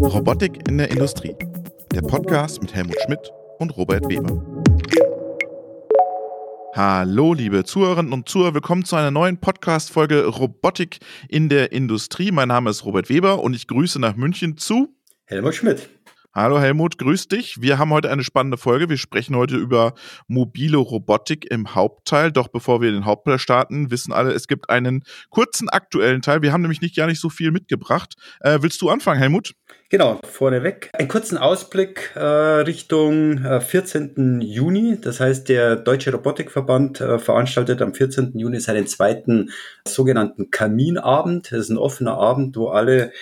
Robotik in der Industrie. Der Podcast mit Helmut Schmidt und Robert Weber. Hallo, liebe Zuhörerinnen und Zuhörer, willkommen zu einer neuen Podcast-Folge Robotik in der Industrie. Mein Name ist Robert Weber und ich grüße nach München zu Helmut Schmidt. Hallo Helmut, grüß dich. Wir haben heute eine spannende Folge. Wir sprechen heute über mobile Robotik im Hauptteil. Doch bevor wir den Hauptteil starten, wissen alle, es gibt einen kurzen aktuellen Teil. Wir haben nämlich nicht gar nicht so viel mitgebracht. Äh, willst du anfangen, Helmut? Genau, vorneweg. Einen kurzen Ausblick äh, Richtung äh, 14. Juni. Das heißt, der Deutsche Robotikverband äh, veranstaltet am 14. Juni seinen zweiten sogenannten Kaminabend. Das ist ein offener Abend, wo alle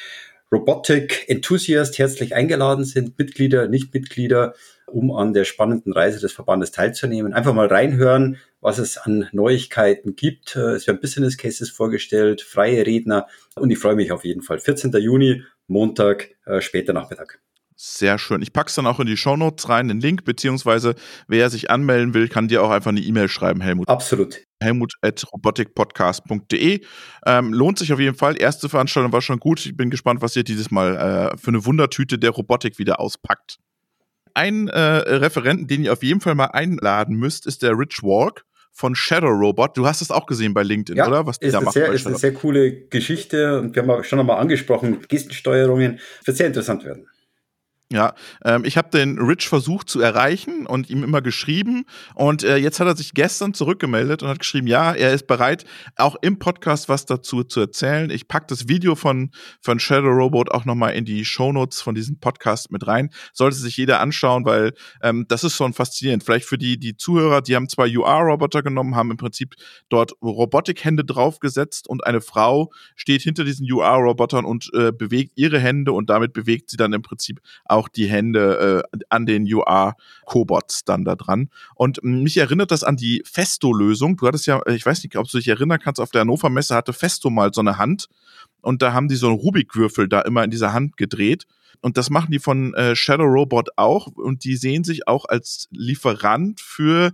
Robotic Enthusiast herzlich eingeladen sind, Mitglieder, Nichtmitglieder, um an der spannenden Reise des Verbandes teilzunehmen. Einfach mal reinhören, was es an Neuigkeiten gibt. Es werden Business Cases vorgestellt, freie Redner und ich freue mich auf jeden Fall. 14. Juni, Montag, äh, später Nachmittag. Sehr schön. Ich pack's dann auch in die Shownotes rein, den Link, beziehungsweise wer sich anmelden will, kann dir auch einfach eine E-Mail schreiben, Helmut. Absolut. Helmut at roboticpodcast.de. Ähm, lohnt sich auf jeden Fall. Erste Veranstaltung war schon gut. Ich bin gespannt, was ihr dieses Mal äh, für eine Wundertüte der Robotik wieder auspackt. Ein äh, Referenten, den ihr auf jeden Fall mal einladen müsst, ist der Rich Walk von Shadow Robot. Du hast es auch gesehen bei LinkedIn, ja, oder? Was die ist da machen. Sehr, ist eine sehr coole Geschichte und wir haben auch schon einmal angesprochen, Gestensteuerungen. Wird sehr interessant werden. Ja, ähm, ich habe den Rich versucht zu erreichen und ihm immer geschrieben. Und äh, jetzt hat er sich gestern zurückgemeldet und hat geschrieben, ja, er ist bereit, auch im Podcast was dazu zu erzählen. Ich pack das Video von, von Shadow Robot auch nochmal in die Shownotes von diesem Podcast mit rein. Sollte sich jeder anschauen, weil ähm, das ist schon faszinierend. Vielleicht für die, die Zuhörer, die haben zwei UR-Roboter genommen, haben im Prinzip dort Robotikhände draufgesetzt und eine Frau steht hinter diesen UR-Robotern und äh, bewegt ihre Hände und damit bewegt sie dann im Prinzip auch auch die Hände äh, an den UR-Cobots dann da dran. Und mich erinnert das an die Festo-Lösung. Du hattest ja, ich weiß nicht, ob du dich erinnern kannst, auf der Hannover Messe hatte Festo mal so eine Hand und da haben die so einen Rubikwürfel da immer in dieser Hand gedreht. Und das machen die von äh, Shadow Robot auch und die sehen sich auch als Lieferant für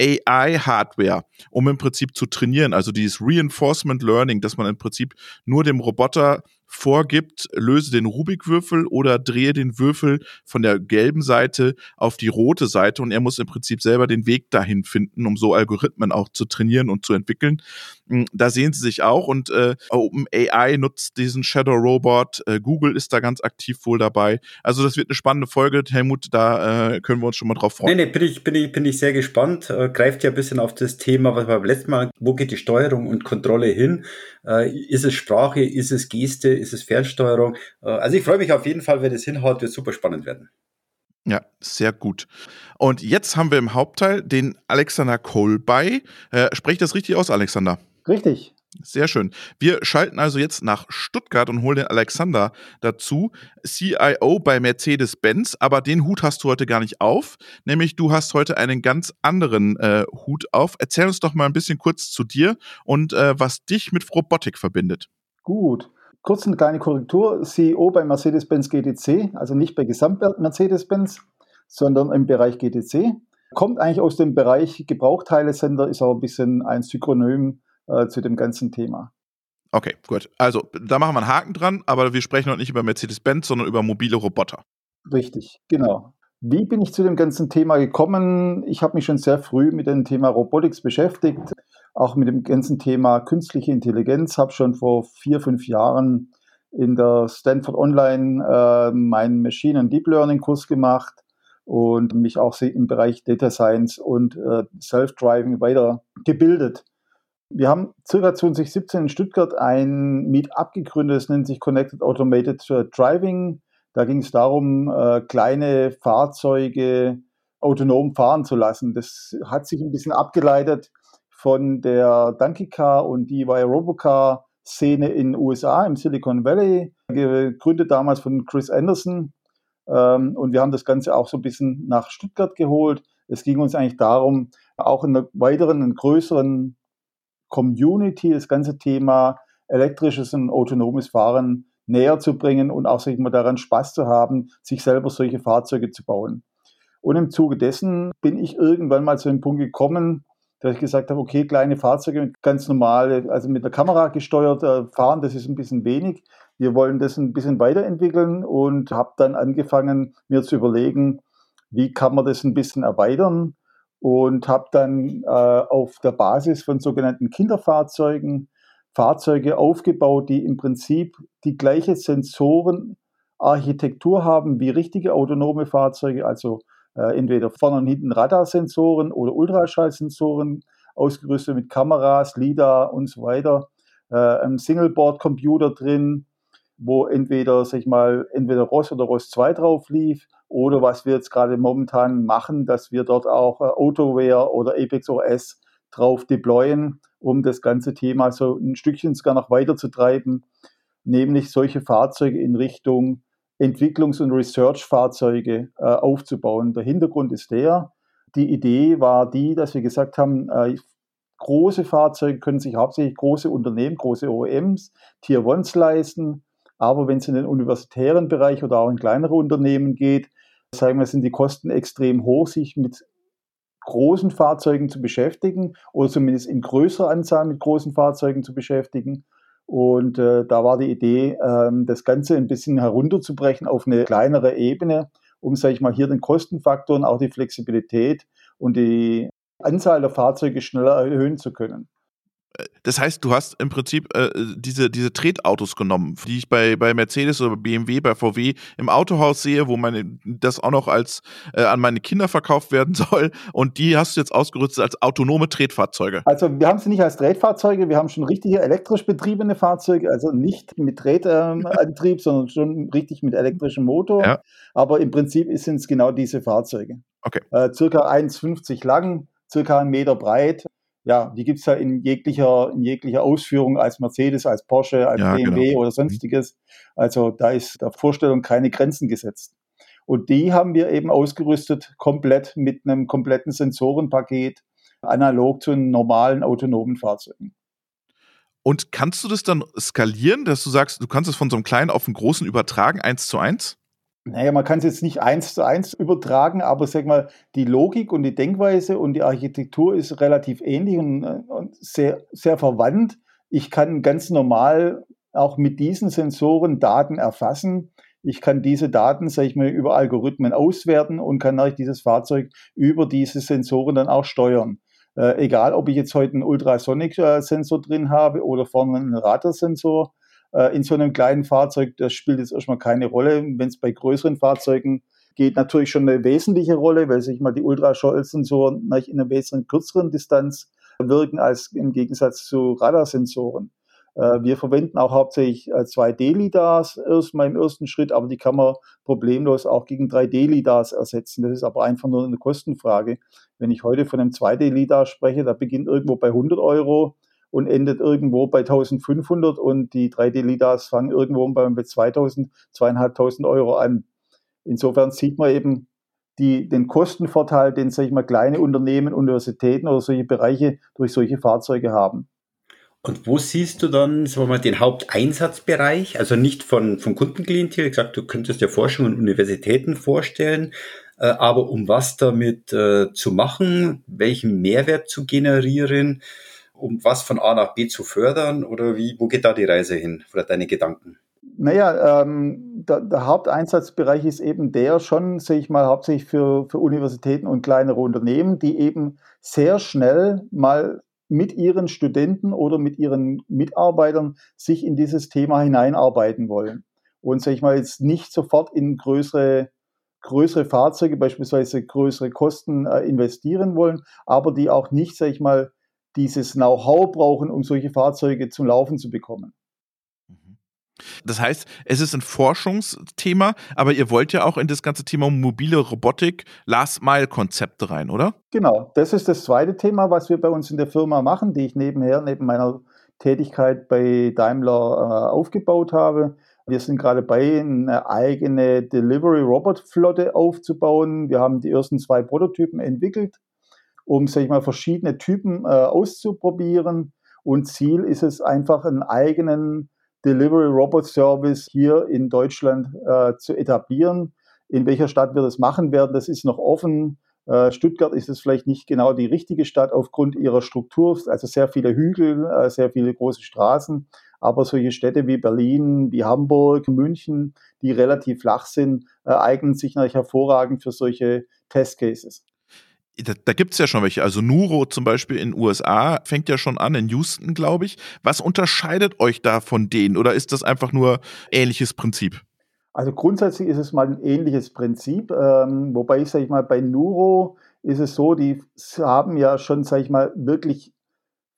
AI-Hardware, um im Prinzip zu trainieren. Also dieses Reinforcement Learning, dass man im Prinzip nur dem Roboter vorgibt, löse den Rubikwürfel oder drehe den Würfel von der gelben Seite auf die rote Seite und er muss im Prinzip selber den Weg dahin finden, um so Algorithmen auch zu trainieren und zu entwickeln. Hm, da sehen sie sich auch und äh, OpenAI nutzt diesen Shadow Robot, äh, Google ist da ganz aktiv wohl dabei. Also das wird eine spannende Folge, Helmut, da äh, können wir uns schon mal drauf freuen. Nee, nee, bin ich, bin ich, bin ich sehr gespannt. Äh, greift ja ein bisschen auf das Thema, was wir beim letzten Mal, wo geht die Steuerung und Kontrolle hin? Äh, ist es Sprache, ist es Geste, ist es Fernsteuerung? Äh, also ich freue mich auf jeden Fall, wenn es hinhaut, wird super spannend werden. Ja, sehr gut. Und jetzt haben wir im Hauptteil den Alexander Kolbey. Äh, spreche das richtig aus, Alexander? Richtig. Sehr schön. Wir schalten also jetzt nach Stuttgart und holen den Alexander dazu, CIO bei Mercedes-Benz, aber den Hut hast du heute gar nicht auf, nämlich du hast heute einen ganz anderen äh, Hut auf. Erzähl uns doch mal ein bisschen kurz zu dir und äh, was dich mit Robotik verbindet. Gut. Kurz eine kleine Korrektur. CEO bei Mercedes-Benz GTC, also nicht bei Gesamt Mercedes-Benz, sondern im Bereich GTC. Kommt eigentlich aus dem Bereich Gebrauchteile-Sender, ist aber ein bisschen ein Synchronym äh, zu dem ganzen Thema. Okay, gut. Also, da machen wir einen Haken dran, aber wir sprechen heute nicht über Mercedes-Benz, sondern über mobile Roboter. Richtig, genau. Wie bin ich zu dem ganzen Thema gekommen? Ich habe mich schon sehr früh mit dem Thema Robotics beschäftigt, auch mit dem ganzen Thema künstliche Intelligenz, habe schon vor vier, fünf Jahren in der Stanford Online äh, meinen Machine- und Deep Learning-Kurs gemacht und mich auch im Bereich Data Science und äh, Self-Driving weitergebildet. Wir haben circa 2017 in Stuttgart ein Meetup gegründet, das nennt sich Connected Automated Driving. Da ging es darum, äh, kleine Fahrzeuge autonom fahren zu lassen. Das hat sich ein bisschen abgeleitet von der Donkey Car und die DIY Robocar Szene in den USA, im Silicon Valley, gegründet damals von Chris Anderson. Ähm, und wir haben das Ganze auch so ein bisschen nach Stuttgart geholt. Es ging uns eigentlich darum, auch in einer weiteren, in größeren Community das ganze Thema elektrisches und autonomes Fahren näher zu bringen und auch sich mal daran Spaß zu haben, sich selber solche Fahrzeuge zu bauen. Und im Zuge dessen bin ich irgendwann mal zu dem Punkt gekommen, dass ich gesagt habe, okay, kleine Fahrzeuge ganz normal, also mit der Kamera gesteuert äh, fahren, das ist ein bisschen wenig. Wir wollen das ein bisschen weiterentwickeln und habe dann angefangen, mir zu überlegen, wie kann man das ein bisschen erweitern und habe dann äh, auf der Basis von sogenannten Kinderfahrzeugen Fahrzeuge aufgebaut, die im Prinzip die gleiche Sensorenarchitektur haben wie richtige autonome Fahrzeuge, also äh, entweder vorne und hinten Radarsensoren oder Ultraschallsensoren ausgerüstet mit Kameras, LIDAR und so weiter, äh, ein Singleboard-Computer drin, wo entweder, sag ich mal, entweder ROS oder ROS 2 drauf lief oder was wir jetzt gerade momentan machen, dass wir dort auch äh, Autoware oder Apex OS drauf deployen, um das ganze Thema so ein Stückchen sogar noch weiter zu treiben, nämlich solche Fahrzeuge in Richtung Entwicklungs- und Research-Fahrzeuge äh, aufzubauen. Der Hintergrund ist der, die Idee war die, dass wir gesagt haben, äh, große Fahrzeuge können sich hauptsächlich große Unternehmen, große OEMs, Tier Ones leisten, aber wenn es in den universitären Bereich oder auch in kleinere Unternehmen geht, sagen wir, sind die Kosten extrem hoch, sich mit großen Fahrzeugen zu beschäftigen oder zumindest in größerer Anzahl mit großen Fahrzeugen zu beschäftigen. Und äh, da war die Idee, ähm, das Ganze ein bisschen herunterzubrechen auf eine kleinere Ebene, um, sage ich mal, hier den Kostenfaktor und auch die Flexibilität und die Anzahl der Fahrzeuge schneller erhöhen zu können. Das heißt, du hast im Prinzip äh, diese, diese Tretautos genommen, die ich bei, bei Mercedes oder BMW, bei VW im Autohaus sehe, wo meine, das auch noch als äh, an meine Kinder verkauft werden soll. Und die hast du jetzt ausgerüstet als autonome Tretfahrzeuge. Also wir haben sie nicht als Tretfahrzeuge, wir haben schon richtige elektrisch betriebene Fahrzeuge, also nicht mit Tretantrieb, ähm, sondern schon richtig mit elektrischem Motor. Ja. Aber im Prinzip sind es genau diese Fahrzeuge. Okay. Äh, circa 1,50 lang, circa einen Meter breit ja, die gibt's ja in jeglicher, in jeglicher Ausführung als Mercedes, als Porsche, als ja, BMW genau. oder mhm. sonstiges. Also da ist der Vorstellung keine Grenzen gesetzt. Und die haben wir eben ausgerüstet komplett mit einem kompletten Sensorenpaket, analog zu normalen autonomen Fahrzeugen. Und kannst du das dann skalieren, dass du sagst, du kannst es von so einem kleinen auf einen großen übertragen, eins zu eins? Naja, man kann es jetzt nicht eins zu eins übertragen, aber sag mal, die Logik und die Denkweise und die Architektur ist relativ ähnlich und, und sehr, sehr verwandt. Ich kann ganz normal auch mit diesen Sensoren Daten erfassen. Ich kann diese Daten, sage ich mal, über Algorithmen auswerten und kann dieses Fahrzeug über diese Sensoren dann auch steuern. Äh, egal, ob ich jetzt heute einen Ultrasonic-Sensor drin habe oder vorne einen Radarsensor äh, in so einem kleinen Fahrzeug, das spielt jetzt erstmal keine Rolle. Wenn es bei größeren Fahrzeugen geht, natürlich schon eine wesentliche Rolle, weil sich mal die Ultraschallsensoren in einer wesentlich kürzeren Distanz wirken als im Gegensatz zu Radarsensoren. Äh, wir verwenden auch hauptsächlich 2D-Lidars äh, erstmal im ersten Schritt, aber die kann man problemlos auch gegen 3D-Lidars ersetzen. Das ist aber einfach nur eine Kostenfrage. Wenn ich heute von einem 2D-Lidar spreche, da beginnt irgendwo bei 100 Euro und endet irgendwo bei 1500 und die 3D-LIDARs fangen irgendwo bei 2000, 2500 Euro an. Insofern sieht man eben die, den Kostenvorteil, den, sag ich mal, kleine Unternehmen, Universitäten oder solche Bereiche durch solche Fahrzeuge haben. Und wo siehst du dann, sagen wir mal, den Haupteinsatzbereich? Also nicht von, vom Kundenklientel, gesagt, du könntest dir Forschung und Universitäten vorstellen, äh, aber um was damit äh, zu machen, welchen Mehrwert zu generieren, um was von A nach B zu fördern oder wie, wo geht da die Reise hin oder deine Gedanken? Naja, ähm, der, der, Haupteinsatzbereich ist eben der schon, sehe ich mal, hauptsächlich für, für Universitäten und kleinere Unternehmen, die eben sehr schnell mal mit ihren Studenten oder mit ihren Mitarbeitern sich in dieses Thema hineinarbeiten wollen. Und sage ich mal, jetzt nicht sofort in größere, größere Fahrzeuge, beispielsweise größere Kosten äh, investieren wollen, aber die auch nicht, sage ich mal, dieses Know-how brauchen, um solche Fahrzeuge zum Laufen zu bekommen. Mhm. Das heißt, es ist ein Forschungsthema, aber ihr wollt ja auch in das ganze Thema mobile Robotik, Last-Mile-Konzepte rein, oder? Genau, das ist das zweite Thema, was wir bei uns in der Firma machen, die ich nebenher, neben meiner Tätigkeit bei Daimler äh, aufgebaut habe. Wir sind gerade bei, eine eigene Delivery-Robot-Flotte aufzubauen. Wir haben die ersten zwei Prototypen entwickelt um, sag ich mal, verschiedene Typen äh, auszuprobieren. Und Ziel ist es einfach, einen eigenen Delivery Robot Service hier in Deutschland äh, zu etablieren. In welcher Stadt wir das machen werden, das ist noch offen. Äh, Stuttgart ist es vielleicht nicht genau die richtige Stadt aufgrund ihrer Struktur, also sehr viele Hügel, äh, sehr viele große Straßen. Aber solche Städte wie Berlin, wie Hamburg, München, die relativ flach sind, eignen sich natürlich hervorragend für solche Testcases da, da gibt es ja schon welche. Also Nuro zum Beispiel in USA fängt ja schon an, in Houston, glaube ich. Was unterscheidet euch da von denen? Oder ist das einfach nur ähnliches Prinzip? Also grundsätzlich ist es mal ein ähnliches Prinzip, ähm, wobei ich sage ich mal, bei Nuro ist es so, die haben ja schon, sage ich mal, wirklich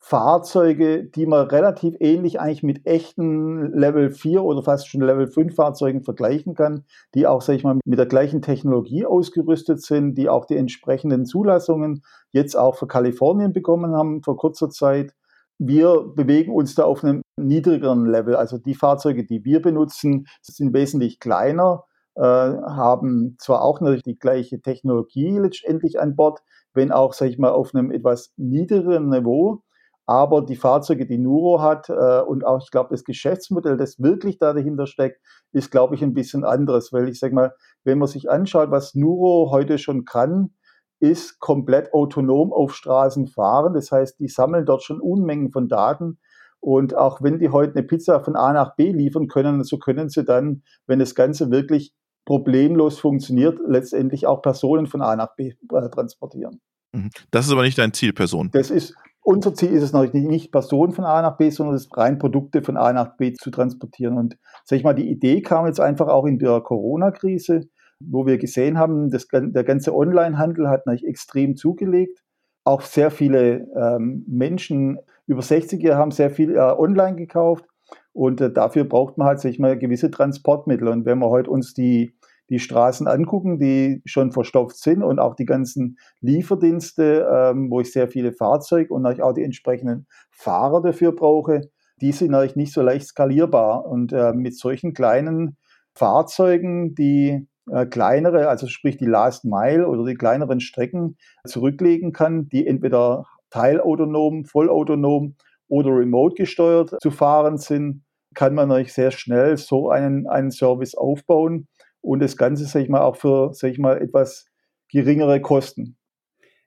Fahrzeuge, die man relativ ähnlich eigentlich mit echten Level 4 oder fast schon Level 5 Fahrzeugen vergleichen kann, die auch, sag ich mal, mit der gleichen Technologie ausgerüstet sind, die auch die entsprechenden Zulassungen jetzt auch für Kalifornien bekommen haben vor kurzer Zeit. Wir bewegen uns da auf einem niedrigeren Level. Also die Fahrzeuge, die wir benutzen, sind wesentlich kleiner, äh, haben zwar auch natürlich die gleiche Technologie letztendlich an Bord, wenn auch, sag ich mal, auf einem etwas niedrigeren Niveau. Aber die Fahrzeuge, die Nuro hat äh, und auch, ich glaube, das Geschäftsmodell, das wirklich da dahinter steckt, ist, glaube ich, ein bisschen anderes. Weil ich sage mal, wenn man sich anschaut, was Nuro heute schon kann, ist komplett autonom auf Straßen fahren. Das heißt, die sammeln dort schon Unmengen von Daten. Und auch wenn die heute eine Pizza von A nach B liefern können, so können sie dann, wenn das Ganze wirklich problemlos funktioniert, letztendlich auch Personen von A nach B äh, transportieren. Mhm. Das ist aber nicht dein Ziel, Person. Das ist, unser Ziel ist es natürlich nicht Personen von A nach B, sondern es rein Produkte von A nach B zu transportieren. Und sag ich mal, die Idee kam jetzt einfach auch in der Corona-Krise, wo wir gesehen haben, das, der ganze Online-Handel hat natürlich extrem zugelegt. Auch sehr viele ähm, Menschen über 60er haben sehr viel äh, online gekauft. Und äh, dafür braucht man halt, sag ich mal, gewisse Transportmittel. Und wenn wir heute uns die die Straßen angucken, die schon verstopft sind und auch die ganzen Lieferdienste, ähm, wo ich sehr viele Fahrzeuge und auch die entsprechenden Fahrer dafür brauche, die sind natürlich nicht so leicht skalierbar. Und äh, mit solchen kleinen Fahrzeugen, die äh, kleinere, also sprich die Last Mile oder die kleineren Strecken zurücklegen kann, die entweder teilautonom, vollautonom oder remote gesteuert zu fahren sind, kann man natürlich sehr schnell so einen, einen Service aufbauen, und das Ganze, sage ich mal, auch für, sage ich mal, etwas geringere Kosten.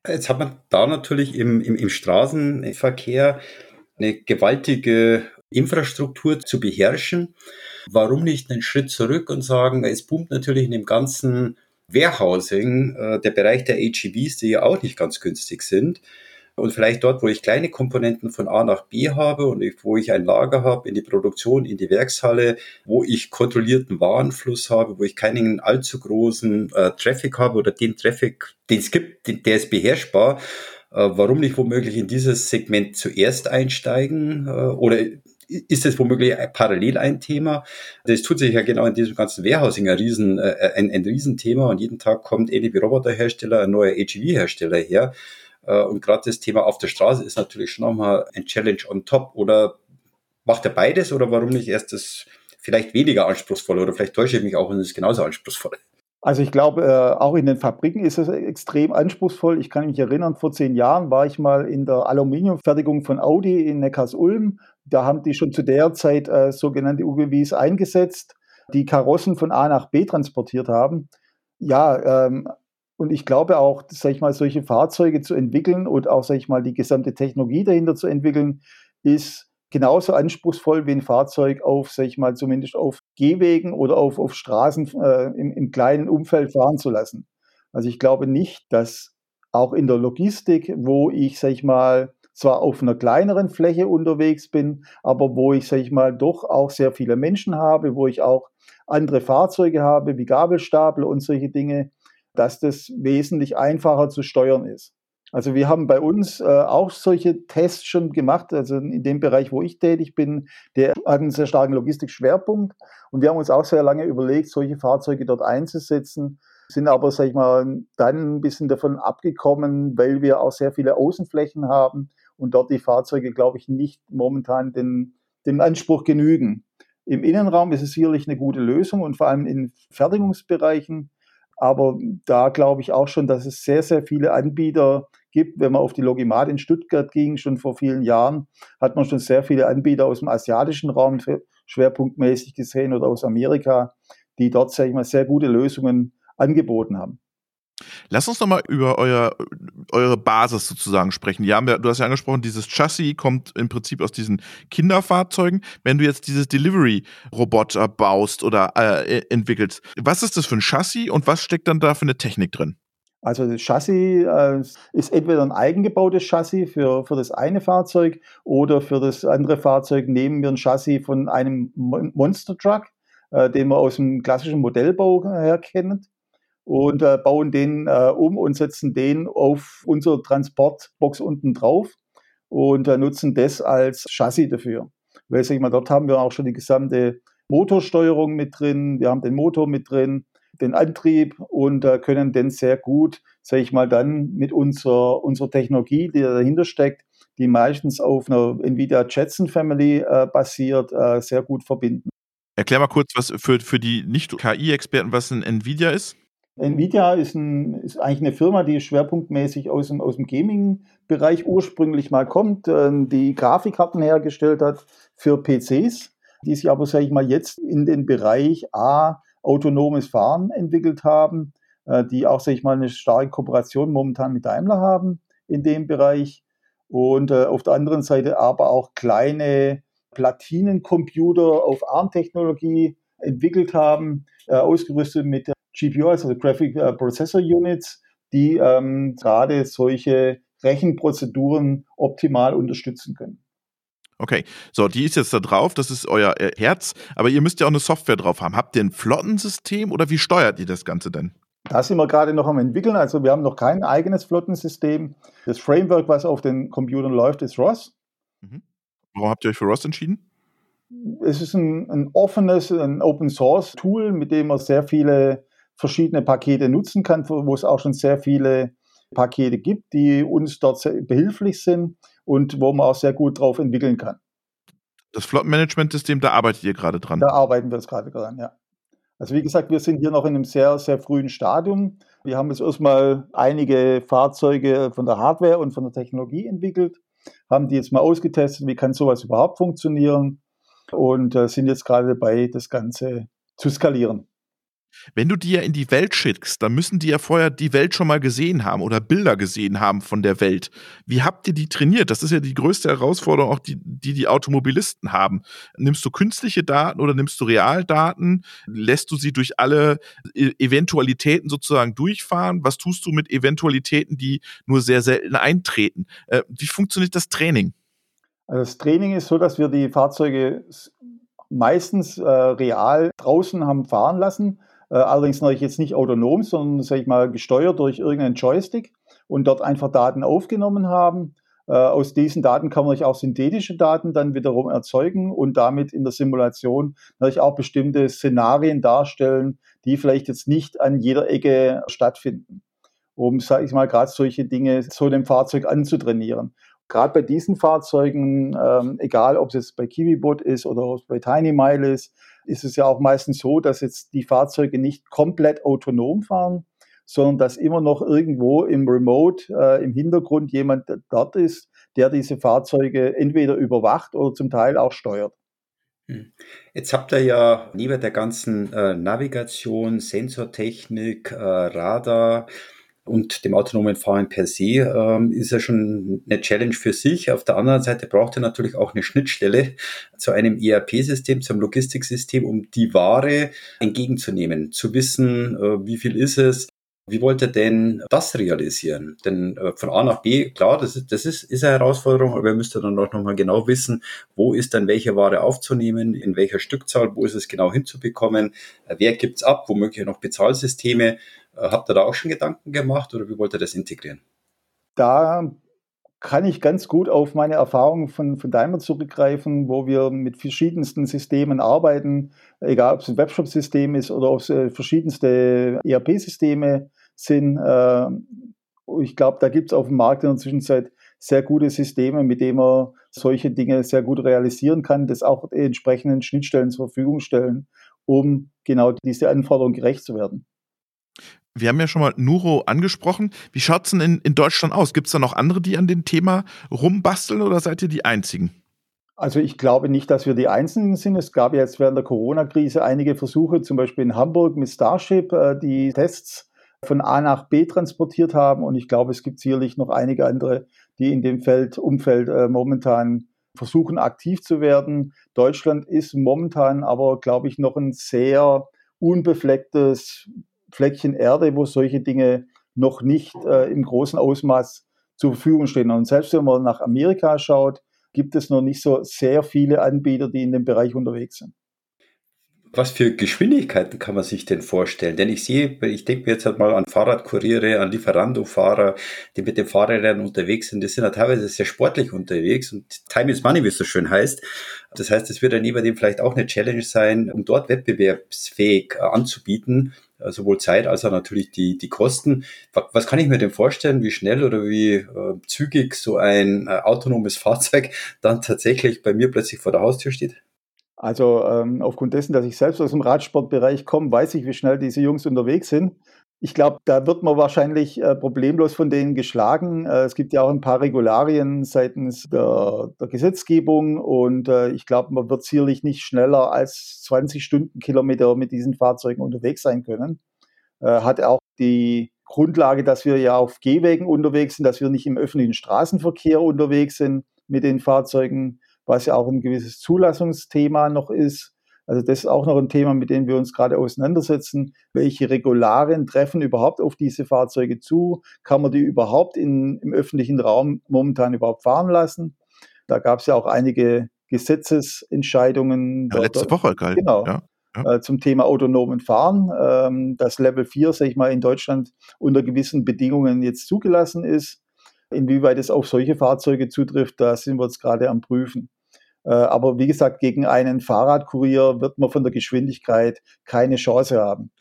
Jetzt hat man da natürlich im, im, im Straßenverkehr eine gewaltige Infrastruktur zu beherrschen. Warum nicht einen Schritt zurück und sagen, es boomt natürlich in dem ganzen Warehousing, äh, der Bereich der AGVs, die ja auch nicht ganz günstig sind und vielleicht dort, wo ich kleine Komponenten von A nach B habe und wo ich ein Lager habe, in die Produktion, in die Werkshalle, wo ich kontrollierten Warenfluss habe, wo ich keinen allzu großen äh, Traffic habe oder den Traffic, den es gibt, den, der ist beherrschbar. Äh, warum nicht womöglich in dieses Segment zuerst einsteigen? Äh, oder ist das womöglich parallel ein Thema? Das tut sich ja genau in diesem ganzen Warehousing ein, Riesen, äh, ein, ein Riesenthema und jeden Tag kommt ähnlich wie Roboterhersteller ein neuer AGV-Hersteller her. Äh, und gerade das Thema auf der Straße ist natürlich schon nochmal ein Challenge on top. Oder macht er beides oder warum nicht erst das vielleicht weniger anspruchsvoll oder vielleicht täusche ich mich auch und es ist genauso anspruchsvoll? Also ich glaube, äh, auch in den Fabriken ist es extrem anspruchsvoll. Ich kann mich erinnern, vor zehn Jahren war ich mal in der Aluminiumfertigung von Audi in Neckars-Ulm. Da haben die schon zu der Zeit äh, sogenannte UGVs eingesetzt, die Karossen von A nach B transportiert haben. Ja, ähm, und ich glaube auch, sag ich mal, solche Fahrzeuge zu entwickeln und auch, sag ich mal, die gesamte Technologie dahinter zu entwickeln, ist genauso anspruchsvoll wie ein Fahrzeug auf, sag ich mal, zumindest auf Gehwegen oder auf, auf Straßen äh, im, im kleinen Umfeld fahren zu lassen. Also ich glaube nicht, dass auch in der Logistik, wo ich, sag ich mal, zwar auf einer kleineren Fläche unterwegs bin, aber wo ich, sag ich mal, doch auch sehr viele Menschen habe, wo ich auch andere Fahrzeuge habe, wie Gabelstapel und solche Dinge, dass das wesentlich einfacher zu steuern ist. Also wir haben bei uns äh, auch solche Tests schon gemacht, also in dem Bereich, wo ich tätig bin, der hat einen sehr starken Logistikschwerpunkt und wir haben uns auch sehr lange überlegt, solche Fahrzeuge dort einzusetzen, sind aber, sag ich mal, dann ein bisschen davon abgekommen, weil wir auch sehr viele Außenflächen haben und dort die Fahrzeuge, glaube ich, nicht momentan den, dem Anspruch genügen. Im Innenraum ist es sicherlich eine gute Lösung und vor allem in Fertigungsbereichen aber da glaube ich auch schon, dass es sehr, sehr viele Anbieter gibt. Wenn man auf die Logimat in Stuttgart ging, schon vor vielen Jahren, hat man schon sehr viele Anbieter aus dem asiatischen Raum schwerpunktmäßig gesehen oder aus Amerika, die dort, sage ich mal, sehr gute Lösungen angeboten haben. Lass uns nochmal über euer, eure Basis sozusagen sprechen. Ja, du hast ja angesprochen, dieses Chassis kommt im Prinzip aus diesen Kinderfahrzeugen. Wenn du jetzt dieses Delivery-Roboter baust oder äh, entwickelst, was ist das für ein Chassis und was steckt dann da für eine Technik drin? Also das Chassis äh, ist entweder ein eigengebautes Chassis für, für das eine Fahrzeug oder für das andere Fahrzeug nehmen wir ein Chassis von einem Monster Truck, äh, den wir aus dem klassischen Modellbau her kennen und äh, bauen den äh, um und setzen den auf unsere Transportbox unten drauf und äh, nutzen das als Chassis dafür. Weil, sag ich mal, dort haben wir auch schon die gesamte Motorsteuerung mit drin, wir haben den Motor mit drin, den Antrieb und äh, können den sehr gut, sage ich mal, dann mit unserer, unserer Technologie, die dahinter steckt, die meistens auf einer NVIDIA Jetson Family äh, basiert, äh, sehr gut verbinden. Erklär mal kurz, was für, für die Nicht-KI-Experten, was ein NVIDIA ist. NVIDIA ist, ein, ist, eigentlich eine Firma, die schwerpunktmäßig aus dem, aus dem Gaming-Bereich ursprünglich mal kommt, äh, die Grafikkarten hergestellt hat für PCs, die sich aber, sage ich mal, jetzt in den Bereich A, autonomes Fahren entwickelt haben, äh, die auch, sage ich mal, eine starke Kooperation momentan mit Daimler haben in dem Bereich. Und äh, auf der anderen Seite aber auch kleine Platinencomputer auf ARM-Technologie entwickelt haben, äh, ausgerüstet mit GPU, also Graphic äh, Processor Units, die ähm, gerade solche Rechenprozeduren optimal unterstützen können. Okay, so, die ist jetzt da drauf, das ist euer äh, Herz, aber ihr müsst ja auch eine Software drauf haben. Habt ihr ein Flottensystem oder wie steuert ihr das Ganze denn? Da sind wir gerade noch am entwickeln, also wir haben noch kein eigenes Flottensystem. Das Framework, was auf den Computern läuft, ist ROS. Mhm. Warum habt ihr euch für ROS entschieden? Es ist ein, ein offenes, ein Open Source Tool, mit dem man sehr viele verschiedene Pakete nutzen kann, wo es auch schon sehr viele Pakete gibt, die uns dort behilflich sind und wo man auch sehr gut drauf entwickeln kann. Das Flottenmanagementsystem, da arbeitet ihr gerade dran. Da arbeiten wir jetzt gerade dran, ja. Also wie gesagt, wir sind hier noch in einem sehr, sehr frühen Stadium. Wir haben jetzt erstmal einige Fahrzeuge von der Hardware und von der Technologie entwickelt, haben die jetzt mal ausgetestet, wie kann sowas überhaupt funktionieren und äh, sind jetzt gerade dabei, das Ganze zu skalieren. Wenn du die ja in die Welt schickst, dann müssen die ja vorher die Welt schon mal gesehen haben oder Bilder gesehen haben von der Welt. Wie habt ihr die trainiert? Das ist ja die größte Herausforderung, auch die die, die Automobilisten haben. Nimmst du künstliche Daten oder nimmst du Realdaten? Lässt du sie durch alle e-, Eventualitäten sozusagen durchfahren? Was tust du mit Eventualitäten, die nur sehr selten eintreten? Äh, wie funktioniert das Training? Also das Training ist so, dass wir die Fahrzeuge meistens äh, real draußen haben fahren lassen äh, allerdings natürlich jetzt nicht autonom, sondern, sag ich mal, gesteuert durch irgendeinen Joystick und dort einfach Daten aufgenommen haben. Äh, aus diesen Daten kann man natürlich auch synthetische Daten dann wiederum erzeugen und damit in der Simulation natürlich auch bestimmte Szenarien darstellen, die vielleicht jetzt nicht an jeder Ecke stattfinden, um, sage ich mal, gerade solche Dinge so dem Fahrzeug anzutrainieren. Gerade bei diesen Fahrzeugen, ähm, egal ob es jetzt bei KiwiBot ist oder bei TinyMile ist, ist es ja auch meistens so, dass jetzt die Fahrzeuge nicht komplett autonom fahren, sondern dass immer noch irgendwo im Remote, äh, im Hintergrund jemand dort ist, der diese Fahrzeuge entweder überwacht oder zum Teil auch steuert. Hm. Jetzt habt ihr ja neben der ganzen äh, Navigation, Sensortechnik, äh, Radar, und dem autonomen Fahren per se ähm, ist ja schon eine Challenge für sich. Auf der anderen Seite braucht er natürlich auch eine Schnittstelle zu einem ERP-System, zum Logistiksystem, um die Ware entgegenzunehmen, zu wissen, äh, wie viel ist es, wie wollt ihr denn das realisieren? Denn äh, von A nach B, klar, das ist, das ist, ist eine Herausforderung, aber ihr müsst dann auch nochmal genau wissen, wo ist dann welche Ware aufzunehmen, in welcher Stückzahl, wo ist es genau hinzubekommen, äh, wer gibt's ab, womöglich noch Bezahlsysteme. Äh, habt ihr da auch schon Gedanken gemacht oder wie wollt ihr das integrieren? Da kann ich ganz gut auf meine Erfahrungen von, von Daimler zurückgreifen, wo wir mit verschiedensten Systemen arbeiten, egal ob es ein Webshop-System ist oder ob es äh, verschiedenste ERP-Systeme sind. Äh, ich glaube, da gibt es auf dem Markt in der Zwischenzeit sehr gute Systeme, mit denen man solche Dinge sehr gut realisieren kann, das auch entsprechenden Schnittstellen zur Verfügung stellen, um genau diese Anforderungen gerecht zu werden. Wir haben ja schon mal Nuro angesprochen. Wie schaut es denn in, in Deutschland aus? Gibt es da noch andere, die an dem Thema rumbasteln oder seid ihr die Einzigen? Also ich glaube nicht, dass wir die Einzigen sind. Es gab jetzt während der Corona-Krise einige Versuche, zum Beispiel in Hamburg mit Starship, äh, die Tests von A nach B transportiert haben. Und ich glaube, es gibt sicherlich noch einige andere, die in dem Feld, Umfeld äh, momentan versuchen, aktiv zu werden. Deutschland ist momentan aber, glaube ich, noch ein sehr unbeflecktes Fleckchen Erde, wo solche Dinge noch nicht äh, im großen Ausmaß zur Verfügung stehen. Und selbst wenn man nach Amerika schaut, gibt es noch nicht so sehr viele Anbieter, die in dem Bereich unterwegs sind. Was für Geschwindigkeiten kann man sich denn vorstellen? Denn ich sehe, ich denke mir jetzt halt mal an Fahrradkuriere, an Lieferando-Fahrer, die mit den Fahrrädern unterwegs sind. Die sind ja teilweise sehr sportlich unterwegs und Time is Money, wie es so schön heißt. Das heißt, es wird dann neben dem vielleicht auch eine Challenge sein, um dort wettbewerbsfähig äh, anzubieten, sowohl Zeit als auch natürlich die, die Kosten. Was kann ich mir denn vorstellen, wie schnell oder wie äh, zügig so ein äh, autonomes Fahrzeug dann tatsächlich bei mir plötzlich vor der Haustür steht? Also ähm, aufgrund dessen, dass ich selbst aus dem Radsportbereich komme, weiß ich, wie schnell diese Jungs unterwegs sind. Ich glaube, da wird man wahrscheinlich äh, problemlos von denen geschlagen. Äh, es gibt ja auch ein paar Regularien seitens der, der Gesetzgebung und äh, ich glaube, man wird sicherlich nicht schneller als 20 Stundenkilometer mit diesen Fahrzeugen unterwegs sein können. Äh, hat auch die Grundlage, dass wir ja auf Gehwegen unterwegs sind, dass wir nicht im öffentlichen Straßenverkehr unterwegs sind mit den Fahrzeugen was ja auch ein gewisses Zulassungsthema noch ist. Also das ist auch noch ein Thema, mit dem wir uns gerade auseinandersetzen. Welche Regularien treffen überhaupt auf diese Fahrzeuge zu? Kann man die überhaupt in, im öffentlichen Raum momentan überhaupt fahren lassen? Da gab es ja auch einige Gesetzesentscheidungen. Ja, letzte Woche galt. Genau. Ja. Ja. Äh, zum Thema autonomen Fahren, ähm, dass Level 4, sag ich mal, in Deutschland unter gewissen Bedingungen jetzt zugelassen ist. Inwieweit es auf solche Fahrzeuge zutrifft, da sind wir jetzt gerade am Prüfen. Äh, aber wie gesagt, gegen einen Fahrradkurier wird man von der Geschwindigkeit keine Chance haben.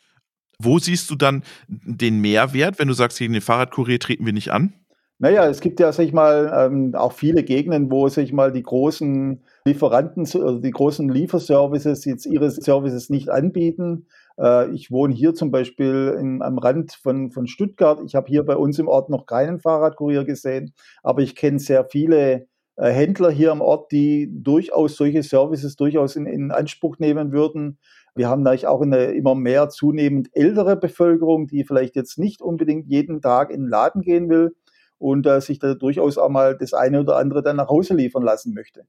Wo siehst du dann den Mehrwert, wenn du sagst, gegen den Fahrradkurier treten wir nicht an? Naja, es gibt ja, sag ich mal, ähm, auch viele Gegenden, wo, sag ich mal, die großen Lieferanten, also die großen Lieferservices jetzt ihre Services nicht anbieten. Äh, ich wohne hier zum Beispiel in, am Rand von, von Stuttgart. Ich habe hier bei uns im Ort noch keinen Fahrradkurier gesehen, aber ich kenne sehr viele Händler hier am Ort, die durchaus solche Services durchaus in, in Anspruch nehmen würden. Wir haben natürlich auch eine immer mehr zunehmend ältere Bevölkerung, die vielleicht jetzt nicht unbedingt jeden Tag in den Laden gehen will und äh, sich da durchaus auch mal das eine oder andere dann nach Hause liefern lassen möchte.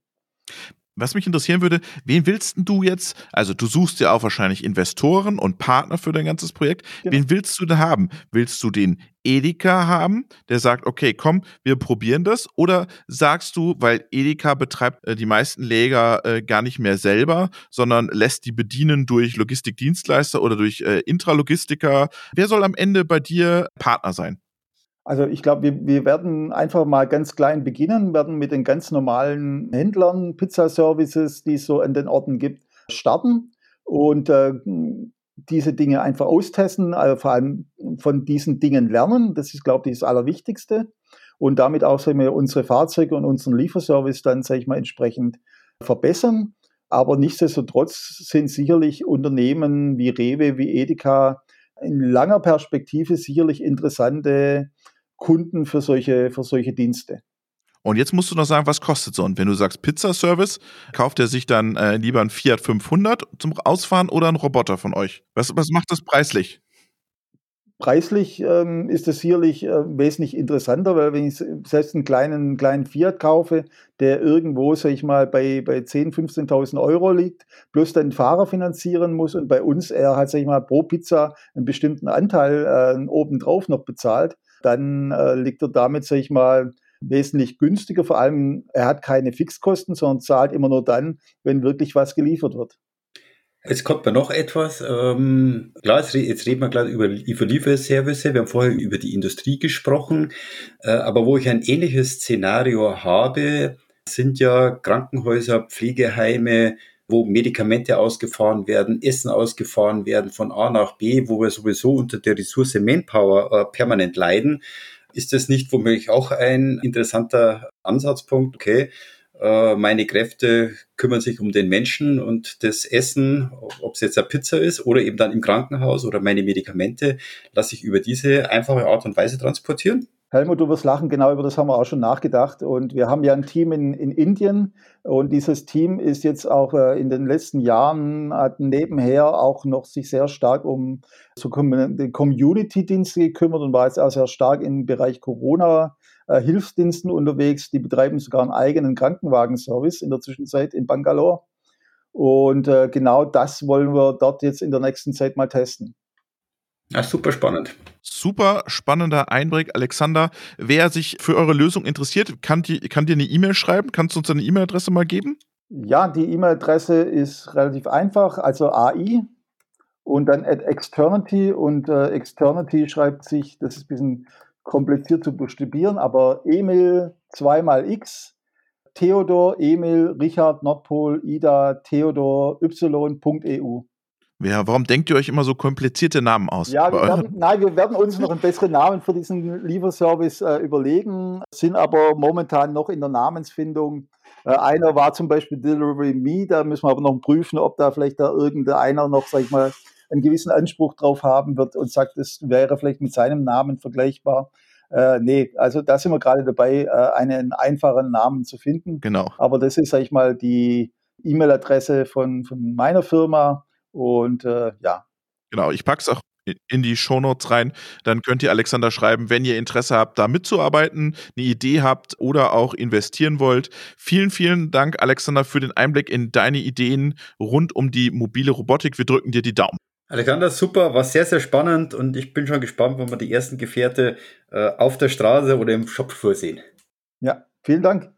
Was mich interessieren würde, wen willst du jetzt, also du suchst ja auch wahrscheinlich Investoren und Partner für dein ganzes Projekt. Genau. Wen willst du da haben? Willst du den Edeka haben, der sagt, okay, komm, wir probieren das? Oder sagst du, weil Edeka betreibt äh, die meisten Läger äh, gar nicht mehr selber, sondern lässt die bedienen durch Logistikdienstleister oder durch äh, Intralogistiker? Wer soll am Ende bei dir Partner sein? Also ich glaube, wir, wir werden einfach mal ganz klein beginnen, werden mit den ganz normalen Händlern, Pizzaservices, die es so in den Orten gibt, starten und äh, diese Dinge einfach austesten, also vor allem von diesen Dingen lernen. Das ist, glaube ich, das Allerwichtigste. Und damit auch sagen wir, unsere Fahrzeuge und unseren Lieferservice dann, sage ich mal, entsprechend verbessern. Aber nichtsdestotrotz sind sicherlich Unternehmen wie Rewe, wie Edeka in langer Perspektive sicherlich interessante Kunden für solche, für solche Dienste. Und jetzt musst du noch sagen, was kostet so? Und wenn du sagst Pizzaservice, kauft er sich dann äh, lieber ein Fiat 500 zum Ausfahren oder einen Roboter von euch? Was, was macht das preislich? Preislich ähm, ist es sicherlich äh, wesentlich interessanter, weil wenn ich selbst einen kleinen, kleinen Fiat kaufe, der irgendwo, sag ich mal, bei, bei 10.000, 15.000 Euro liegt, plus den Fahrer finanzieren muss und bei uns er halt, sag ich mal, pro Pizza einen bestimmten Anteil äh, obendrauf noch bezahlt, dann äh, liegt er damit, sag ich mal, wesentlich günstiger. Vor allem, er hat keine Fixkosten, sondern zahlt immer nur dann, wenn wirklich was geliefert wird. Jetzt kommt mir noch etwas. Ähm, klar, jetzt, reden wir gleich über Lieferservice. Wir haben vorher über die Industrie gesprochen. Äh, aber wo ich ein ähnliches Szenario habe, sind ja Krankenhäuser, Pflegeheime, wo Medikamente ausgefahren werden, Essen ausgefahren werden von A nach B, wo wir sowieso unter der Ressource Manpower äh, permanent leiden. Ist das nicht womöglich auch ein interessanter Ansatzpunkt? Okay, äh, meine Kräfte kümmern sich um den Menschen und das Essen, ob es jetzt eine Pizza ist oder eben dann im Krankenhaus oder meine Medikamente, lasse ich über diese einfache Art und Weise transportieren? Helmut, du wirst lachen, genau über das haben wir auch schon nachgedacht. Und wir haben ja ein Team in, in Indien und dieses Team ist jetzt auch äh, in den letzten Jahren, hat nebenher auch noch sich sehr stark um so Community-Dienste gekümmert und war jetzt auch sehr stark im Bereich Corona-Hilfsdiensten unterwegs. Die betreiben sogar einen eigenen Krankenwagenservice in der Zwischenzeit in Bangalore. Und äh, genau das wollen wir dort jetzt in der nächsten Zeit mal testen. Ja, super spannend. Super spannender Einblick, Alexander. Wer sich für eure Lösung interessiert, kann, die, kann dir eine E-Mail schreiben. Kannst du uns deine E-Mail-Adresse mal geben? Ja, die E-Mail-Adresse ist relativ einfach, also AI und dann at Externity und äh, Externity schreibt sich, das ist ein bisschen kompliziert zu buchstabieren, aber Emil zweimal X, Theodor, Emil, Richard, Nordpol, Ida, Theodor, Y.eu. Ja, warum denkt ihr euch immer so komplizierte Namen aus? Ja, wir werden, nein, wir werden uns noch einen besseren Namen für diesen Lieferservice äh, überlegen, sind aber momentan noch in der Namensfindung. Äh, einer war zum Beispiel Delivery Me, da müssen wir aber noch prüfen, ob da vielleicht da irgendeiner noch, sag ich mal, einen gewissen Anspruch drauf haben wird und sagt, das wäre vielleicht mit seinem Namen vergleichbar. Äh, nee, also da sind wir gerade dabei, äh, einen einfachen Namen zu finden. Genau. Aber das ist, sag ich mal, die E-Mail-Adresse von, von meiner Firma und äh, ja. Genau, ich packe es auch in die Shownotes rein. Dann könnt ihr Alexander schreiben, wenn ihr Interesse habt, da mitzuarbeiten, eine Idee habt oder auch investieren wollt. Vielen, vielen Dank, Alexander, für den Einblick in deine Ideen rund um die mobile Robotik. Wir drücken dir die Daumen. Alexander, super, war sehr, sehr spannend und ich bin schon gespannt, wenn wir die ersten Gefährte äh, auf der Straße oder im Shop vorsehen. Ja, vielen Dank.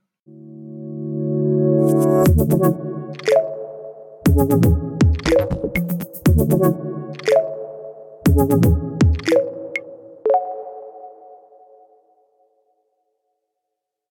Thank you.